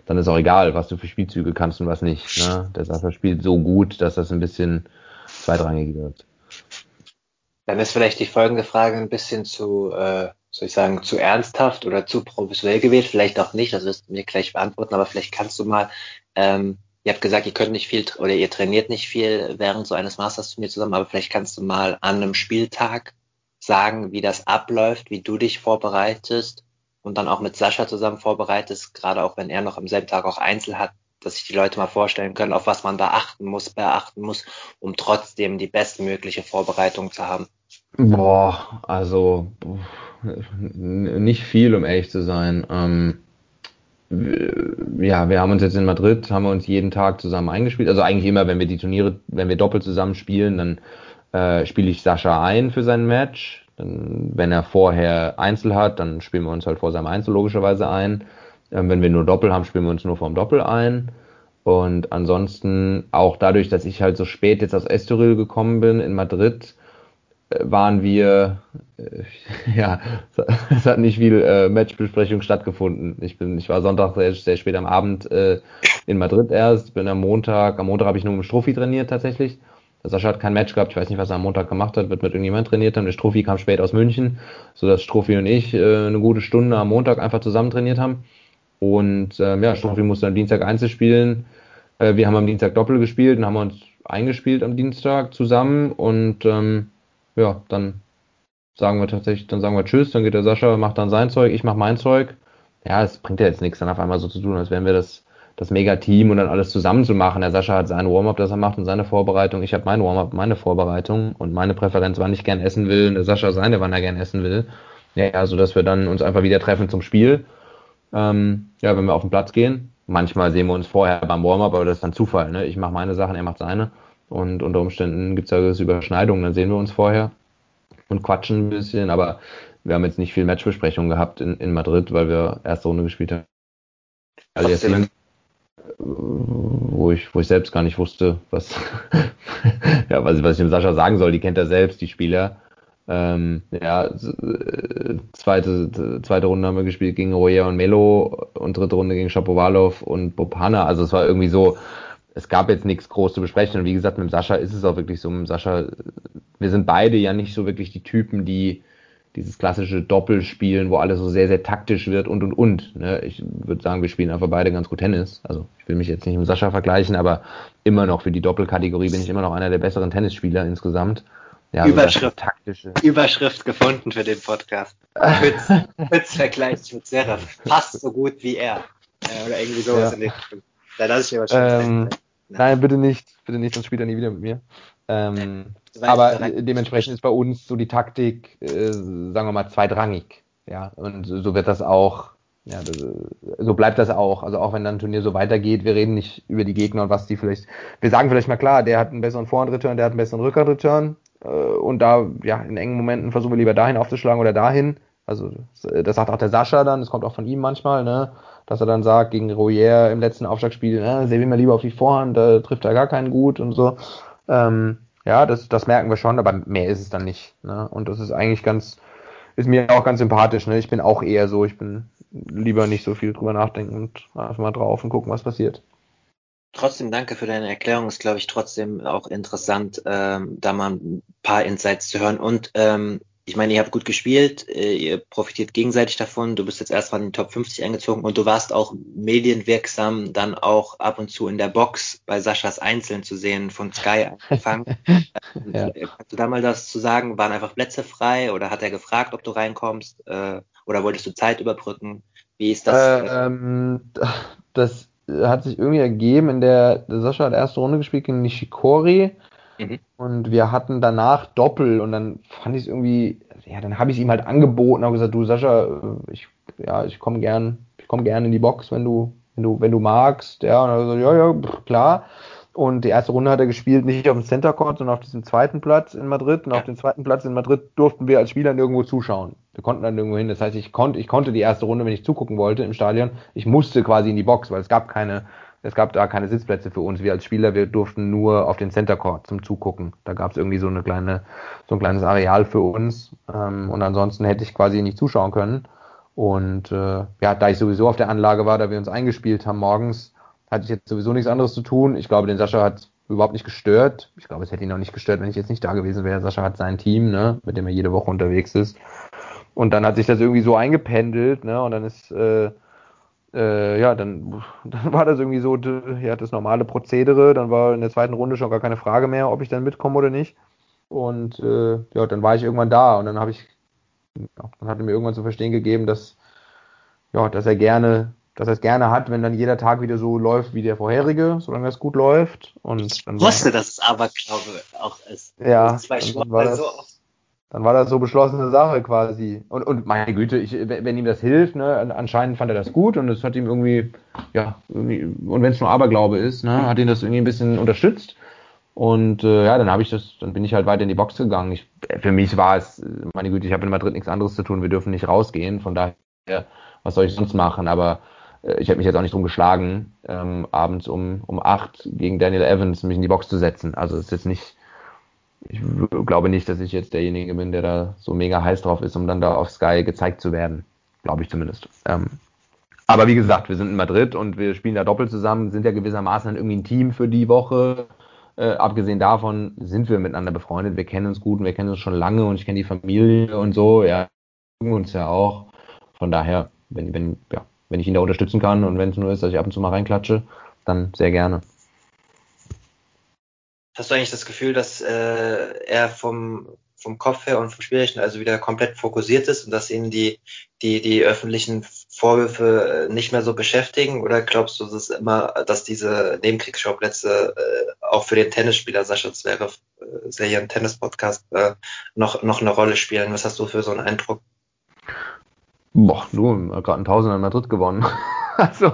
dann ist auch egal, was du für Spielzüge kannst und was nicht. Ne? Der Sascha spielt so gut, dass das ein bisschen zweitrangig wird. Dann ist vielleicht die folgende Frage ein bisschen zu, äh, soll ich sagen, zu ernsthaft oder zu professionell gewählt. Vielleicht auch nicht, das wirst du mir gleich beantworten, aber vielleicht kannst du mal, ähm, ihr habt gesagt, ihr könnt nicht viel oder ihr trainiert nicht viel während so eines Masters mir zusammen, aber vielleicht kannst du mal an einem Spieltag sagen, wie das abläuft, wie du dich vorbereitest und dann auch mit Sascha zusammen vorbereitest, gerade auch wenn er noch am selben Tag auch Einzel hat, dass sich die Leute mal vorstellen können, auf was man da achten muss, beachten muss, um trotzdem die bestmögliche Vorbereitung zu haben. Boah, also nicht viel, um ehrlich zu sein. Ähm, ja, wir haben uns jetzt in Madrid, haben wir uns jeden Tag zusammen eingespielt. Also eigentlich immer, wenn wir die Turniere, wenn wir doppelt zusammen spielen, dann äh, spiele ich Sascha ein für sein Match. Dann, wenn er vorher Einzel hat, dann spielen wir uns halt vor seinem Einzel logischerweise ein. Ähm, wenn wir nur Doppel haben, spielen wir uns nur vorm Doppel ein. Und ansonsten auch dadurch, dass ich halt so spät jetzt aus Estoril gekommen bin in Madrid, waren wir, äh, ja, es hat nicht viel äh, Matchbesprechung stattgefunden. Ich bin, ich war Sonntag sehr, sehr spät am Abend äh, in Madrid erst, bin am Montag, am Montag habe ich nur mit Strophi trainiert tatsächlich. Sascha hat kein Match gehabt, ich weiß nicht, was er am Montag gemacht hat, wird mit irgendjemand trainiert haben. Der Strophi kam spät aus München, sodass Strophi und ich äh, eine gute Stunde am Montag einfach zusammen trainiert haben. Und ähm, ja, Strophi musste am Dienstag Einzel spielen. Äh, wir haben am Dienstag Doppel gespielt und haben uns eingespielt am Dienstag zusammen und ähm, ja, dann sagen wir tatsächlich, dann sagen wir Tschüss, dann geht der Sascha, macht dann sein Zeug, ich mach mein Zeug. Ja, es bringt ja jetzt nichts, dann auf einmal so zu tun, als wären wir das das Mega-Team und dann alles zusammen zu machen. Der Sascha hat sein Warm-up, das er macht und seine Vorbereitung. Ich habe mein Warm-up, meine Vorbereitung und meine Präferenz, wann ich gern essen will. Und der Sascha seine, wann er gern essen will. Ja, so also, dass wir dann uns einfach wieder treffen zum Spiel. Ähm, ja, wenn wir auf den Platz gehen. Manchmal sehen wir uns vorher beim Warm-up, aber das ist dann Zufall. Ne? Ich mache meine Sachen, er macht seine. Und unter Umständen gibt es ja Überschneidungen, dann sehen wir uns vorher und quatschen ein bisschen. Aber wir haben jetzt nicht viel Matchbesprechung gehabt in, in Madrid, weil wir erste Runde gespielt haben. Also jetzt wo ich, wo ich selbst gar nicht wusste, was, ja, was, was ich dem Sascha sagen soll. Die kennt er selbst, die Spieler. Ähm, ja, zweite, zweite Runde haben wir gespielt gegen Royer und Melo und dritte Runde gegen Shapovalov und Bob Hanna. Also es war irgendwie so, es gab jetzt nichts groß zu besprechen. Und wie gesagt, mit Sascha ist es auch wirklich so. Mit Sascha, wir sind beide ja nicht so wirklich die Typen, die dieses klassische Doppelspielen, wo alles so sehr, sehr taktisch wird und und und. Ne? Ich würde sagen, wir spielen einfach beide ganz gut Tennis. Also ich will mich jetzt nicht mit Sascha vergleichen, aber immer noch für die Doppelkategorie bin ich immer noch einer der besseren Tennisspieler insgesamt. Ja, Überschrift, taktische. Überschrift gefunden für den Podcast. Fritz vergleicht mit Seraph. Passt so gut wie er. Ja, oder irgendwie sowas ja. in Richtung. Da lasse ich aber schon. Ähm, nein, bitte nicht. Bitte nicht, sonst spielt er nie wieder mit mir. Ähm, aber dementsprechend ist bei uns so die Taktik, äh, sagen wir mal, zweitrangig. Ja, und so wird das auch, ja, so bleibt das auch. Also auch wenn dann ein Turnier so weitergeht, wir reden nicht über die Gegner und was die vielleicht, wir sagen vielleicht mal klar, der hat einen besseren Vorhand-Return, der hat einen besseren Rückhand-Return. Äh, und da, ja, in engen Momenten versuchen wir lieber dahin aufzuschlagen oder dahin. Also das sagt auch der Sascha dann, das kommt auch von ihm manchmal, ne, dass er dann sagt, gegen Royer im letzten Aufschlagspiel, ne, sehen wir lieber auf die Vorhand, da trifft er gar keinen gut und so. Ähm, ja, das, das merken wir schon, aber mehr ist es dann nicht. Ne? Und das ist eigentlich ganz, ist mir auch ganz sympathisch. Ne? Ich bin auch eher so, ich bin lieber nicht so viel drüber nachdenken und einfach mal drauf und gucken, was passiert. Trotzdem danke für deine Erklärung. Ist, glaube ich, trotzdem auch interessant, ähm, da mal ein paar Insights zu hören. Und ähm, ich meine, ihr habt gut gespielt, äh, ihr profitiert gegenseitig davon. Du bist jetzt erstmal in die Top 50 eingezogen und du warst auch medienwirksam, dann auch ab und zu in der Box bei Saschas Einzeln zu sehen, von Sky angefangen. ja. Kannst du da mal das zu sagen? Waren einfach Plätze frei oder hat er gefragt, ob du reinkommst? Äh, oder wolltest du Zeit überbrücken? Wie ist das? Äh, ähm, das hat sich irgendwie ergeben, in der, der Sascha hat erste Runde gespielt gegen Nishikori Mhm. Und wir hatten danach Doppel und dann fand ich es irgendwie, ja, dann habe ich ihm halt angeboten, habe gesagt, du Sascha, äh, ich, ja, ich komme gern, ich komme gern in die Box, wenn du, wenn du, wenn du magst, ja, und er so, ja, ja, klar. Und die erste Runde hat er gespielt, nicht auf dem Center Court, sondern auf diesem zweiten Platz in Madrid. Und auf dem zweiten Platz in Madrid durften wir als Spieler nirgendwo zuschauen. Wir konnten dann irgendwo hin. Das heißt, ich konnte, ich konnte die erste Runde, wenn ich zugucken wollte im Stadion, ich musste quasi in die Box, weil es gab keine, es gab da keine Sitzplätze für uns. Wir als Spieler, wir durften nur auf den Center Court zum Zugucken. Da gab es irgendwie so eine kleine, so ein kleines Areal für uns. Ähm, und ansonsten hätte ich quasi nicht zuschauen können. Und äh, ja, da ich sowieso auf der Anlage war, da wir uns eingespielt haben morgens, hatte ich jetzt sowieso nichts anderes zu tun. Ich glaube, den Sascha hat überhaupt nicht gestört. Ich glaube, es hätte ihn auch nicht gestört, wenn ich jetzt nicht da gewesen wäre. Sascha hat sein Team, ne, mit dem er jede Woche unterwegs ist. Und dann hat sich das irgendwie so eingependelt, ne, und dann ist, äh, äh, ja, dann, dann war das irgendwie so, ja, das normale Prozedere. Dann war in der zweiten Runde schon gar keine Frage mehr, ob ich dann mitkomme oder nicht. Und äh, ja, dann war ich irgendwann da und dann habe ich, ja, dann hat er mir irgendwann zu verstehen gegeben, dass, ja, dass er gerne dass er es gerne hat, wenn dann jeder Tag wieder so läuft wie der vorherige, solange es gut läuft. Und ich wusste, dass es Aberglaube auch ist. Ja, dann war, das, dann war das so beschlossene Sache quasi. Und, und meine Güte, ich, wenn ihm das hilft, ne, anscheinend fand er das gut und es hat ihm irgendwie, ja, irgendwie, und wenn es nur Aberglaube ist, ne, hat ihn das irgendwie ein bisschen unterstützt. Und äh, ja, dann habe ich das, dann bin ich halt weiter in die Box gegangen. Ich, für mich war es, meine Güte, ich habe in Madrid nichts anderes zu tun, wir dürfen nicht rausgehen, von daher, was soll ich sonst machen? Aber äh, ich hätte mich jetzt auch nicht drum geschlagen, ähm, abends um, um acht gegen Daniel Evans mich in die Box zu setzen. Also es ist jetzt nicht, ich glaube nicht, dass ich jetzt derjenige bin, der da so mega heiß drauf ist, um dann da auf Sky gezeigt zu werden. Glaube ich zumindest. Ähm, aber wie gesagt, wir sind in Madrid und wir spielen da doppelt zusammen, sind ja gewissermaßen irgendwie ein Team für die Woche. Äh, abgesehen davon sind wir miteinander befreundet, wir kennen uns gut und wir kennen uns schon lange und ich kenne die Familie und so, ja, uns ja auch. Von daher, wenn, wenn, ja, wenn ich ihn da unterstützen kann und wenn es nur ist, dass ich ab und zu mal reinklatsche, dann sehr gerne. Hast du eigentlich das Gefühl, dass äh, er vom, vom Kopf her und vom Spielerischen also wieder komplett fokussiert ist und dass ihn die, die, die öffentlichen Vorwürfe äh, nicht mehr so beschäftigen? Oder glaubst du, dass immer, dass diese Nebenkriegsschauplätze äh, auch für den Tennisspieler Sascha Zverev, äh, ja hier ein Tennis-Podcast, äh, noch, noch eine Rolle spielen? Was hast du für so einen Eindruck? Boah, du, gerade ein Tausender in Madrid gewonnen. also,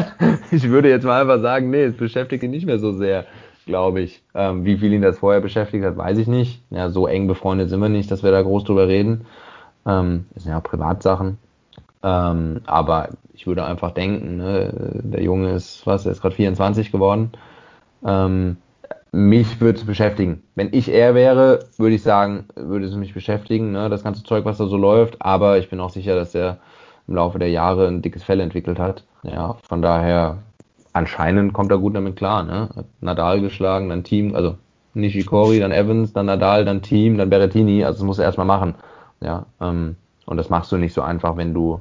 ich würde jetzt mal einfach sagen, nee, es beschäftigt ihn nicht mehr so sehr, glaube ich. Ähm, wie viel ihn das vorher beschäftigt hat, weiß ich nicht. Ja, so eng befreundet sind wir nicht, dass wir da groß drüber reden. Ähm, das sind ja Privatsachen. Ähm, aber ich würde einfach denken, ne, der Junge ist, was, er ist gerade 24 geworden. Ähm, mich würde es beschäftigen. Wenn ich er wäre, würde ich sagen, würde es mich beschäftigen, ne, das ganze Zeug, was da so läuft. Aber ich bin auch sicher, dass er im Laufe der Jahre ein dickes Fell entwickelt hat. Ja, von daher, anscheinend kommt er gut damit klar. Ne? Hat Nadal geschlagen, dann Team, also Nishikori, dann Evans, dann Nadal, dann Team, dann Berrettini. Also das muss er erstmal machen. Ja, ähm, und das machst du nicht so einfach, wenn du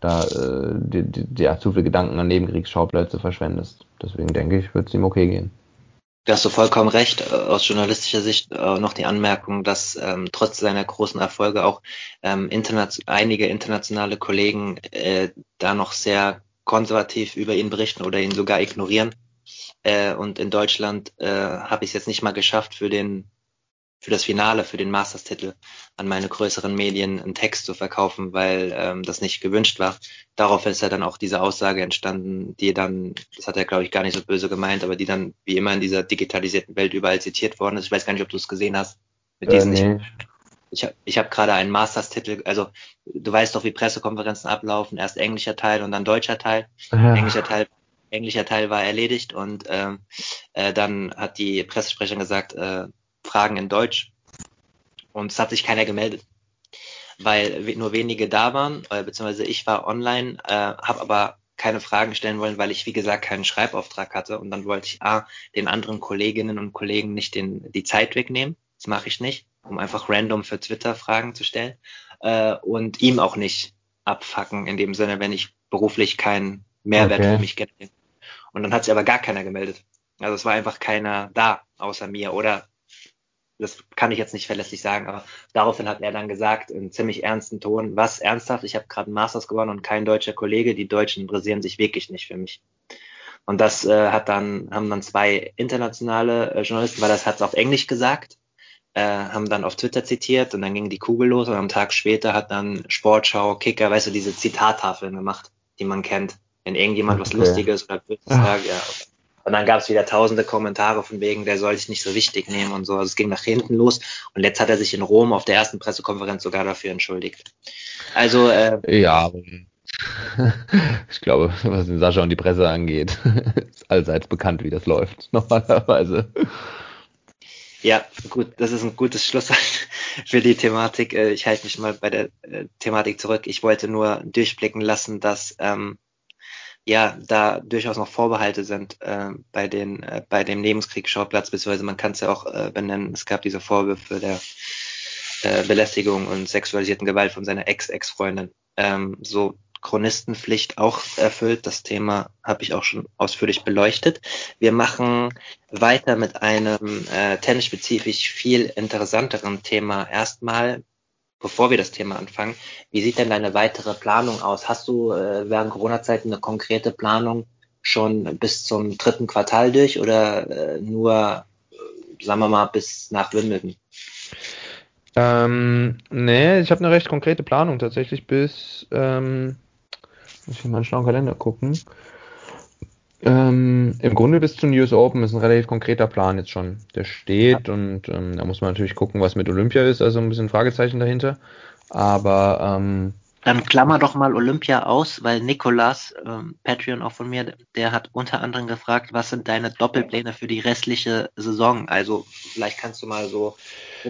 da äh, die, die, die, zu viele Gedanken an Nebenkriegsschauplätze verschwendest. Deswegen denke ich, wird es ihm okay gehen. Da hast du vollkommen recht. Äh, aus journalistischer Sicht äh, noch die Anmerkung, dass ähm, trotz seiner großen Erfolge auch ähm, interna einige internationale Kollegen äh, da noch sehr konservativ über ihn berichten oder ihn sogar ignorieren. Äh, und in Deutschland äh, habe ich es jetzt nicht mal geschafft, für den für das Finale, für den Masters-Titel an meine größeren Medien einen Text zu verkaufen, weil ähm, das nicht gewünscht war. Darauf ist ja dann auch diese Aussage entstanden, die dann, das hat er glaube ich gar nicht so böse gemeint, aber die dann wie immer in dieser digitalisierten Welt überall zitiert worden ist. Ich weiß gar nicht, ob du es gesehen hast. Mit diesen, äh, nee. Ich, ich, ich habe gerade einen Masters-Titel, also du weißt doch, wie Pressekonferenzen ablaufen, erst englischer Teil und dann deutscher Teil. Ja. Englischer Teil englischer Teil war erledigt und ähm, äh, dann hat die Pressesprecherin gesagt, äh, Fragen in Deutsch. Und es hat sich keiner gemeldet, weil nur wenige da waren, äh, beziehungsweise ich war online, äh, habe aber keine Fragen stellen wollen, weil ich, wie gesagt, keinen Schreibauftrag hatte. Und dann wollte ich A, den anderen Kolleginnen und Kollegen nicht den, die Zeit wegnehmen. Das mache ich nicht, um einfach random für Twitter Fragen zu stellen. Äh, und ihm auch nicht abfacken, in dem Sinne, wenn ich beruflich keinen Mehrwert okay. für mich generiere. Und dann hat sich aber gar keiner gemeldet. Also es war einfach keiner da, außer mir. Oder das kann ich jetzt nicht verlässlich sagen, aber daraufhin hat er dann gesagt, in ziemlich ernsten Ton, was ernsthaft, ich habe gerade einen Masters gewonnen und kein deutscher Kollege, die Deutschen interessieren sich wirklich nicht für mich. Und das äh, hat dann, haben dann zwei internationale äh, Journalisten, weil das hat es auf Englisch gesagt, äh, haben dann auf Twitter zitiert und dann ging die Kugel los und am Tag später hat dann Sportschau, Kicker, weißt du, diese Zitattafeln gemacht, die man kennt. Wenn irgendjemand okay. was Lustiges oder Böses sagt, ja. Und dann gab es wieder tausende Kommentare von wegen, der soll sich nicht so wichtig nehmen und so. Also es ging nach hinten los. Und jetzt hat er sich in Rom auf der ersten Pressekonferenz sogar dafür entschuldigt. Also äh, ja, ich glaube, was den Sascha und die Presse angeht, ist allseits bekannt, wie das läuft normalerweise. Ja, gut, das ist ein gutes Schlusswort für die Thematik. Äh, ich halte mich mal bei der äh, Thematik zurück. Ich wollte nur durchblicken lassen, dass ähm, ja da durchaus noch Vorbehalte sind äh, bei den äh, bei dem Nebenkriegsschauplatz, beziehungsweise man kann es ja auch äh, benennen. Es gab diese Vorwürfe der äh, Belästigung und sexualisierten Gewalt von seiner Ex-Ex-Freundin. Ähm, so Chronistenpflicht auch erfüllt. Das Thema habe ich auch schon ausführlich beleuchtet. Wir machen weiter mit einem äh, tennisspezifisch viel interessanteren Thema. Erstmal, bevor wir das Thema anfangen, wie sieht denn deine weitere Planung aus? Hast du äh, während Corona-Zeiten eine konkrete Planung schon bis zum dritten Quartal durch oder äh, nur, äh, sagen wir mal, bis nach Wimbledon? Ähm, nee, ich habe eine recht konkrete Planung tatsächlich bis ähm, muss ich mal schlauen Kalender gucken. Ähm, Im Grunde bis zum US Open ist ein relativ konkreter Plan jetzt schon. Der steht ja. und ähm, da muss man natürlich gucken, was mit Olympia ist, also ein bisschen Fragezeichen dahinter. Aber ähm, dann klammer doch mal Olympia aus, weil Nikolas, ähm, Patreon auch von mir, der hat unter anderem gefragt, was sind deine Doppelpläne für die restliche Saison? Also vielleicht kannst du mal so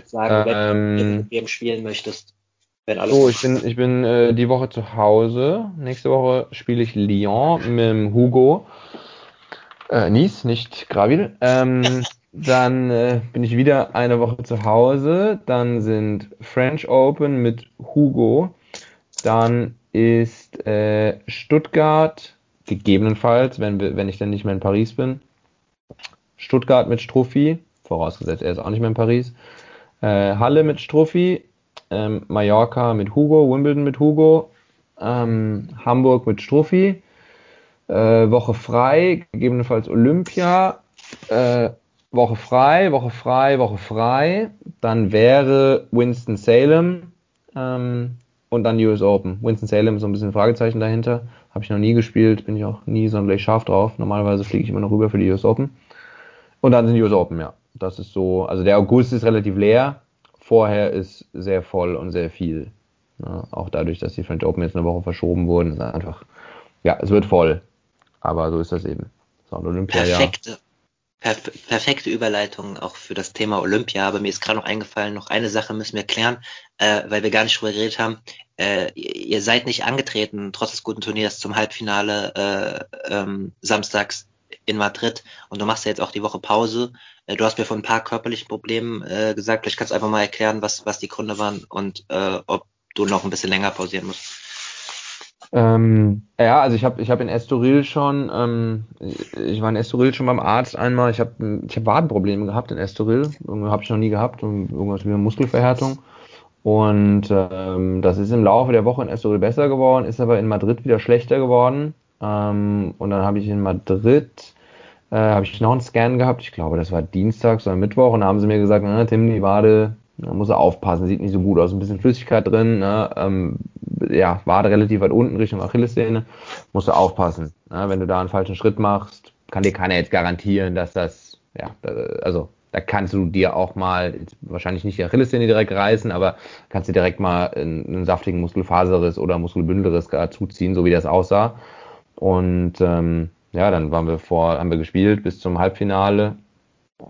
sagen, ähm, wenn du mit spielen möchtest. So, ich bin, ich bin äh, die Woche zu Hause. Nächste Woche spiele ich Lyon mit Hugo. Äh, Nice, nicht Gravil. Ähm, dann äh, bin ich wieder eine Woche zu Hause. Dann sind French Open mit Hugo. Dann ist äh, Stuttgart, gegebenenfalls, wenn, wenn ich dann nicht mehr in Paris bin. Stuttgart mit Struffi, vorausgesetzt er ist auch nicht mehr in Paris. Äh, Halle mit Struffi, ähm, Mallorca mit Hugo, Wimbledon mit Hugo, ähm, Hamburg mit Struffi, äh, Woche frei, gegebenenfalls Olympia, äh, Woche frei, Woche frei, Woche frei, dann wäre Winston-Salem ähm, und dann US Open. Winston-Salem ist so ein bisschen ein Fragezeichen dahinter. Habe ich noch nie gespielt, bin ich auch nie sonderlich scharf drauf. Normalerweise fliege ich immer noch rüber für die US Open. Und dann sind die US Open, ja. Das ist so, also der August ist relativ leer vorher ist sehr voll und sehr viel. Ja, auch dadurch, dass die French Open jetzt eine Woche verschoben wurden, ist einfach, ja, es wird voll. Aber so ist das eben. Ein Olympia perfekte, perf perfekte Überleitung auch für das Thema Olympia. Aber mir ist gerade noch eingefallen, noch eine Sache müssen wir klären, äh, weil wir gar nicht drüber geredet haben. Äh, ihr seid nicht angetreten, trotz des guten Turniers, zum Halbfinale äh, ähm, samstags in Madrid und du machst ja jetzt auch die Woche Pause. Äh, du hast mir von ein paar körperlichen Problemen äh, gesagt. Vielleicht kannst du einfach mal erklären, was, was die Gründe waren und äh, ob du noch ein bisschen länger pausieren musst. Ähm, ja, also ich habe ich hab in Estoril schon, ähm, ich war in Estoril schon beim Arzt einmal. Ich habe ich hab Wadenprobleme gehabt in Estoril. Habe ich noch nie gehabt. Irgendwas wie eine Muskelverhärtung. Und ähm, das ist im Laufe der Woche in Estoril besser geworden, ist aber in Madrid wieder schlechter geworden. Ähm, und dann habe ich in Madrid äh, habe ich noch einen Scan gehabt. Ich glaube, das war Dienstag oder Mittwoch. Und da haben sie mir gesagt, na, Tim, die Wade, da muss er aufpassen, sieht nicht so gut aus. Ein bisschen Flüssigkeit drin. Ne? Ähm, ja, Wade relativ weit unten Richtung Achillessehne. Musst du aufpassen. Ne? Wenn du da einen falschen Schritt machst, kann dir keiner jetzt garantieren, dass das, ja, also da kannst du dir auch mal, wahrscheinlich nicht die Achillessehne direkt reißen, aber kannst dir direkt mal einen, einen saftigen Muskelfaserriss oder Muskelbündelriss zuziehen, so wie das aussah. Und ähm, ja, dann waren wir vor, haben wir gespielt bis zum Halbfinale.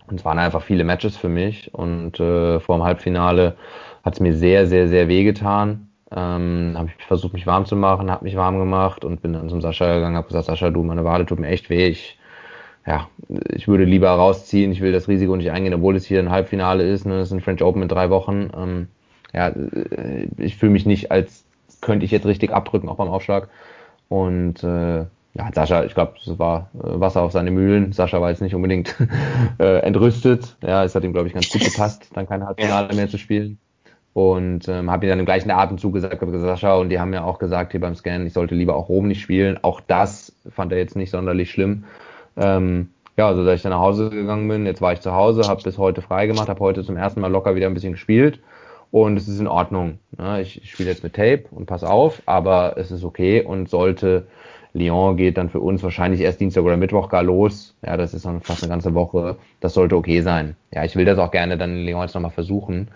Und es waren einfach viele Matches für mich. Und äh, vor dem Halbfinale hat es mir sehr, sehr, sehr weh getan. Ähm, habe ich versucht, mich warm zu machen, habe mich warm gemacht und bin dann zum Sascha gegangen, habe gesagt, Sascha, du, meine Wade tut mir echt weh. Ich, ja, ich würde lieber rausziehen, ich will das Risiko nicht eingehen, obwohl es hier ein Halbfinale ist. Ne? Das ist ein French Open in drei Wochen. Ähm, ja, äh, ich fühle mich nicht, als könnte ich jetzt richtig abrücken, auch beim Aufschlag. Und äh, ja, Sascha, ich glaube, es war äh, Wasser auf seine Mühlen. Sascha war jetzt nicht unbedingt äh, entrüstet. Ja, es hat ihm, glaube ich, ganz gut gepasst, dann kein Halbfinale mehr zu spielen. Und ähm, habe ihm dann im gleichen Atemzug gesagt, Sascha, und die haben ja auch gesagt hier beim Scan, ich sollte lieber auch Rom nicht spielen. Auch das fand er jetzt nicht sonderlich schlimm. Ähm, ja, also dass ich dann nach Hause gegangen bin, jetzt war ich zu Hause, habe bis heute frei gemacht, habe heute zum ersten Mal locker wieder ein bisschen gespielt und es ist in Ordnung. Ne? Ich, ich spiele jetzt mit Tape und pass auf, aber es ist okay und sollte Lyon geht dann für uns wahrscheinlich erst Dienstag oder Mittwoch gar los. Ja, das ist dann fast eine ganze Woche. Das sollte okay sein. Ja, ich will das auch gerne dann in Lyon jetzt nochmal versuchen.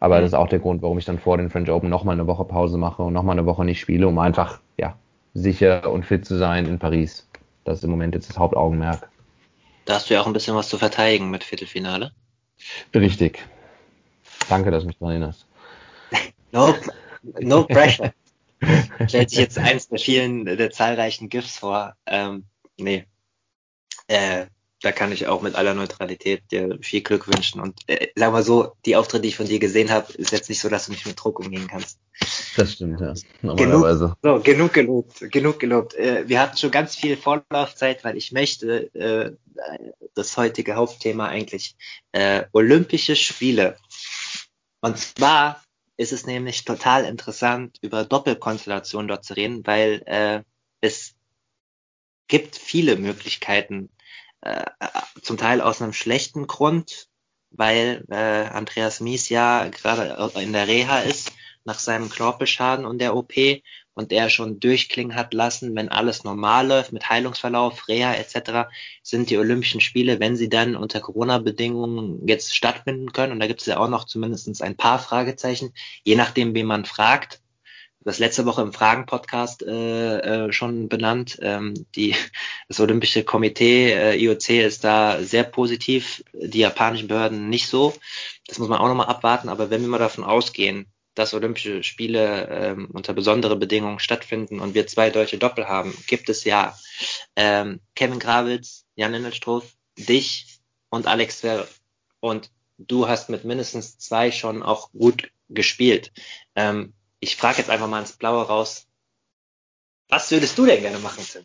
Aber mhm. das ist auch der Grund, warum ich dann vor den French Open nochmal eine Woche Pause mache und nochmal eine Woche nicht spiele, um einfach, ja, sicher und fit zu sein in Paris. Das ist im Moment jetzt das Hauptaugenmerk. Da hast du ja auch ein bisschen was zu verteidigen mit Viertelfinale. Richtig. Danke, dass du mich daran erinnerst. no, no pressure. Stellt sich jetzt eins der vielen, der zahlreichen GIFs vor. Ähm, nee. Äh, da kann ich auch mit aller Neutralität dir viel Glück wünschen. Und äh, sag mal so, die Auftritte, die ich von dir gesehen habe, ist jetzt nicht so, dass du nicht mit Druck umgehen kannst. Das stimmt, ja. Normalerweise. Genug, so, genug gelobt, genug gelobt. Äh, wir hatten schon ganz viel Vorlaufzeit, weil ich möchte äh, das heutige Hauptthema eigentlich äh, Olympische Spiele. Und zwar ist es nämlich total interessant, über Doppelkonstellationen dort zu reden, weil äh, es gibt viele Möglichkeiten, äh, zum Teil aus einem schlechten Grund, weil äh, Andreas Mies ja gerade in der Reha ist nach seinem Knorpelschaden und der OP und er schon durchklingen hat lassen, wenn alles normal läuft mit Heilungsverlauf, Reha etc., sind die Olympischen Spiele, wenn sie dann unter Corona-Bedingungen jetzt stattfinden können, und da gibt es ja auch noch zumindest ein paar Fragezeichen, je nachdem, wen man fragt, das letzte Woche im Fragen-Podcast äh, äh, schon benannt. Ähm, die, das Olympische Komitee äh, IOC ist da sehr positiv, die japanischen Behörden nicht so. Das muss man auch nochmal abwarten. Aber wenn wir mal davon ausgehen, dass Olympische Spiele ähm, unter besondere Bedingungen stattfinden und wir zwei deutsche Doppel haben, gibt es ja ähm, Kevin Gravitz, Jan Innelstroth, dich und Alex Zverev. Und du hast mit mindestens zwei schon auch gut gespielt. Ähm, ich frage jetzt einfach mal ins Blaue raus. Was würdest du denn gerne machen, Tim?